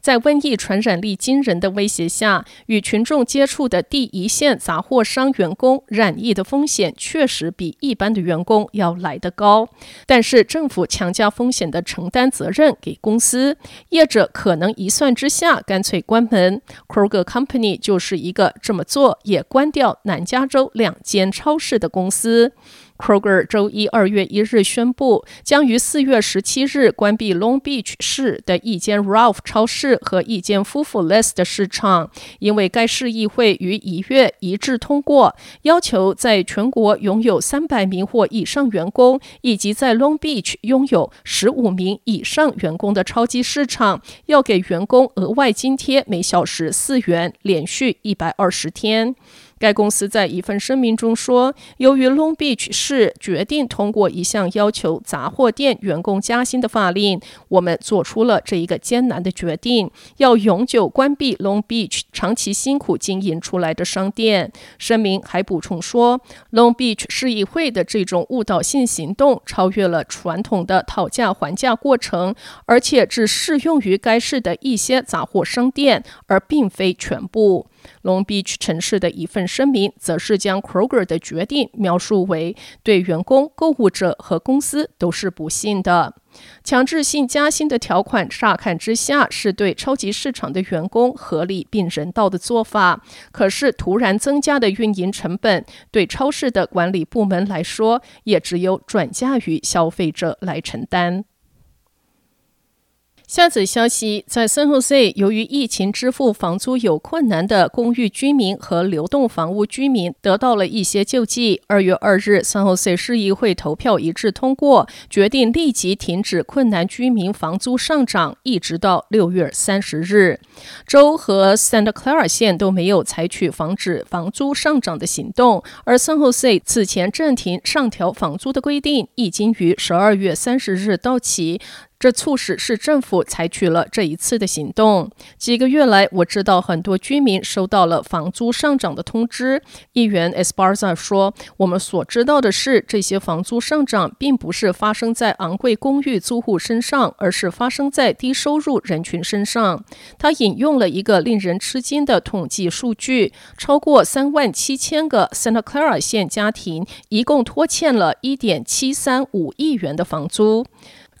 在瘟疫传染力惊人的威胁下，与群众接触的第一线杂货商员工染疫的风险确实比一般的员工要来得高。但是政府强加风险的承担责任给公司，业者可能一算之下干脆关门。Kroger Company 就是一个这么做也关掉南加州两间超市的公司。Kroger 周一二月一日宣布，将于四月十七日关闭 Long Beach 市的一间 Ralph 超市和一间 Food 4 Less 的市场，因为该市议会于一月一致通过，要求在全国拥有三百名或以上员工，以及在 Long Beach 拥有十五名以上员工的超级市场，要给员工额外津贴，每小时四元，连续一百二十天。该公司在一份声明中说，由于 Long Beach 市决定通过一项要求杂货店员工加薪的法令，我们做出了这一个艰难的决定，要永久关闭 Long Beach 长期辛苦经营出来的商店。声明还补充说，Long Beach 市议会的这种误导性行动超越了传统的讨价还价过程，而且只适用于该市的一些杂货商店，而并非全部。Long Beach 城市的一份声明，则是将 Kroger 的决定描述为对员工、购物者和公司都是不幸的。强制性加薪的条款，乍看之下是对超级市场的员工合理并人道的做法。可是，突然增加的运营成本，对超市的管理部门来说，也只有转嫁于消费者来承担。下则消息，在 San Jose，由于疫情支付房租有困难的公寓居民和流动房屋居民得到了一些救济。二月二日，San Jose 市议会投票一致通过，决定立即停止困难居民房租上涨，一直到六月三十日。州和 Santa Clara 县都没有采取防止房租上涨的行动，而 San Jose 此前暂停上调房租的规定已经于十二月三十日到期。这促使市政府采取了这一次的行动。几个月来，我知道很多居民收到了房租上涨的通知。议员 Esparza 说：“我们所知道的是，这些房租上涨并不是发生在昂贵公寓租户身上，而是发生在低收入人群身上。”他引用了一个令人吃惊的统计数据：超过三万七千个 Santa Clara 县家庭一共拖欠了一点七三五亿元的房租。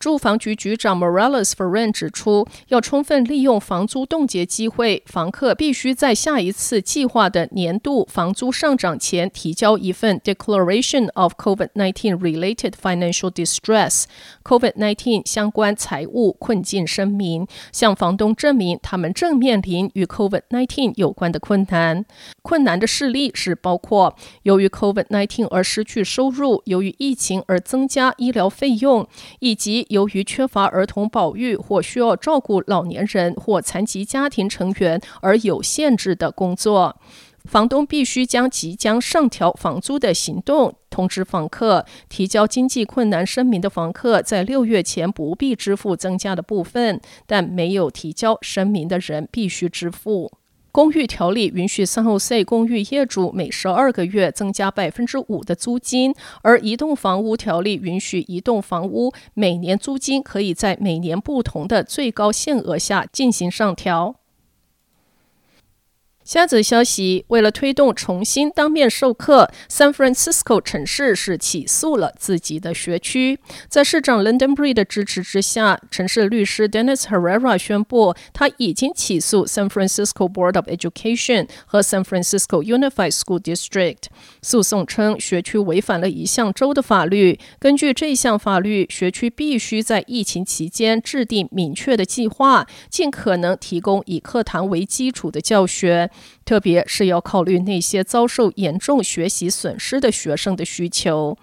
住房局局长 Morales Ferran 指出，要充分利用房租冻结机会，房客必须在下一次计划的年度房租上涨前提交一份 Declaration of COVID-19 Related Financial Distress (COVID-19 相关财务困境声明),向房东证明他们正面临与 COVID-19 有关的困难。困难的事例是包括由于 COVID-19 而失去收入，由于疫情而增加医疗费用，以及由于缺乏儿童保育或需要照顾老年人或残疾家庭成员而有限制的工作，房东必须将即将上调房租的行动通知房客。提交经济困难声明的房客在六月前不必支付增加的部分，但没有提交声明的人必须支付。公寓条例允许三号 C 公寓业主每十二个月增加百分之五的租金，而移动房屋条例允许移动房屋每年租金可以在每年不同的最高限额下进行上调。下则消息，为了推动重新当面授课，San Francisco 城市是起诉了自己的学区。在市长 London Breed 的支持之下，城市律师 Dennis Herrera 宣布，他已经起诉 San Francisco Board of Education 和 San Francisco Unified School District。诉讼称，学区违反了一项州的法律。根据这项法律，学区必须在疫情期间制定明确的计划，尽可能提供以课堂为基础的教学。特别是要考虑那些遭受严重学习损失的学生的需求。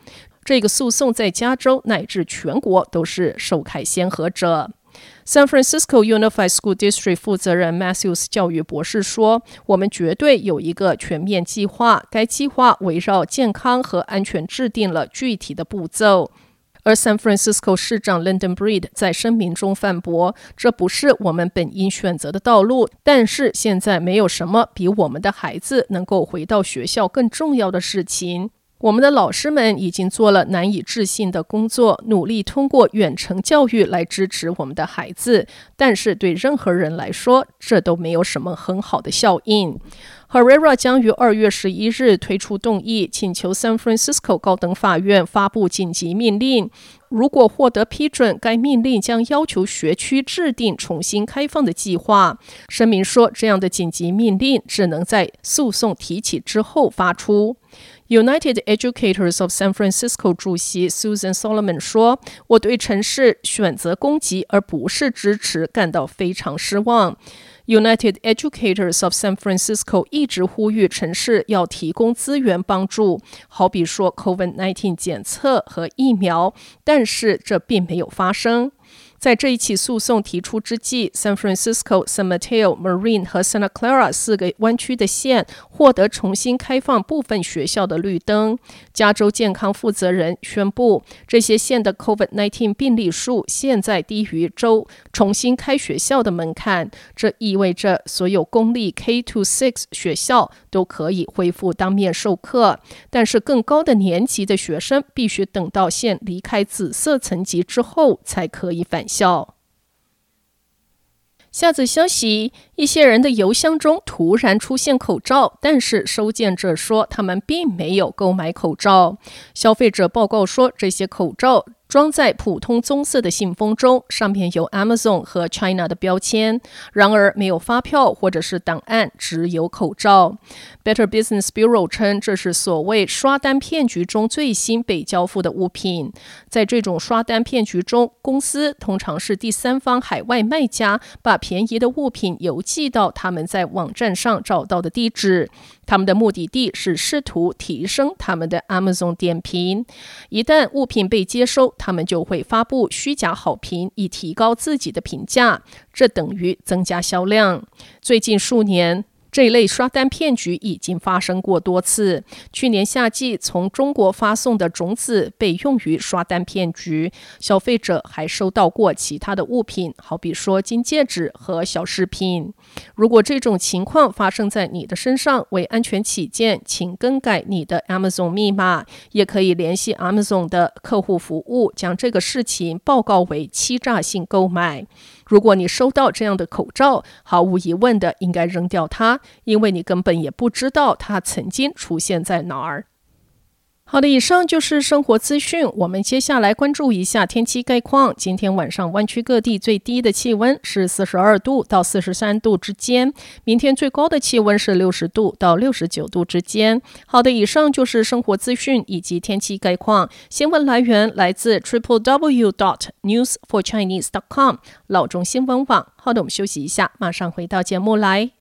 这个诉讼在加州乃至全国都是首开先河者。San Francisco Unified School District 负责人 Matthews 教育博士说：“我们绝对有一个全面计划，该计划围绕健康和安全制定了具体的步骤。”而 San Francisco 市长 London Breed 在声明中反驳：“这不是我们本应选择的道路，但是现在没有什么比我们的孩子能够回到学校更重要的事情。”我们的老师们已经做了难以置信的工作，努力通过远程教育来支持我们的孩子。但是对任何人来说，这都没有什么很好的效应。Herrera 将于二月十一日推出动议，请求 San Francisco 高等法院发布紧急命令。如果获得批准，该命令将要求学区制定重新开放的计划。声明说，这样的紧急命令只能在诉讼提起之后发出。United Educators of San Francisco 主席 Susan Solomon 说：“我对城市选择攻击而不是支持感到非常失望。United Educators of San Francisco 一直呼吁城市要提供资源帮助，好比说 COVID-19 检测和疫苗，但是这并没有发生。”在这一起诉讼提出之际，San Francisco、San Mateo、Marin 和 Santa Clara 四个湾区的县获得重新开放部分学校的绿灯。加州健康负责人宣布，这些县的 COVID-19 病例数现在低于州重新开学校的门槛。这意味着所有公立 K-6 学校都可以恢复当面授课，但是更高的年级的学生必须等到县离开紫色层级之后才可以返校。下则消息：一些人的邮箱中突然出现口罩，但是收件者说他们并没有购买口罩。消费者报告说，这些口罩装在普通棕色的信封中，上面有 Amazon 和 China 的标签，然而没有发票或者是档案，只有口罩。Better Business Bureau 称，这是所谓刷单骗局中最新被交付的物品。在这种刷单骗局中，公司通常是第三方海外卖家，把便宜的物品邮寄到他们在网站上找到的地址。他们的目的地是试图提升他们的 Amazon 点评。一旦物品被接收，他们就会发布虚假好评，以提高自己的评价，这等于增加销量。最近数年，这类刷单骗局已经发生过多次。去年夏季，从中国发送的种子被用于刷单骗局。消费者还收到过其他的物品，好比说金戒指和小饰品。如果这种情况发生在你的身上，为安全起见，请更改你的 Amazon 密码，也可以联系 Amazon 的客户服务，将这个事情报告为欺诈性购买。如果你收到这样的口罩，毫无疑问的应该扔掉它，因为你根本也不知道它曾经出现在哪儿。好的，以上就是生活资讯。我们接下来关注一下天气概况。今天晚上湾区各地最低的气温是四十二度到四十三度之间，明天最高的气温是六十度到六十九度之间。好的，以上就是生活资讯以及天气概况。新闻来源来自 triple w dot news for chinese dot com 老中新闻网。好的，我们休息一下，马上回到节目来。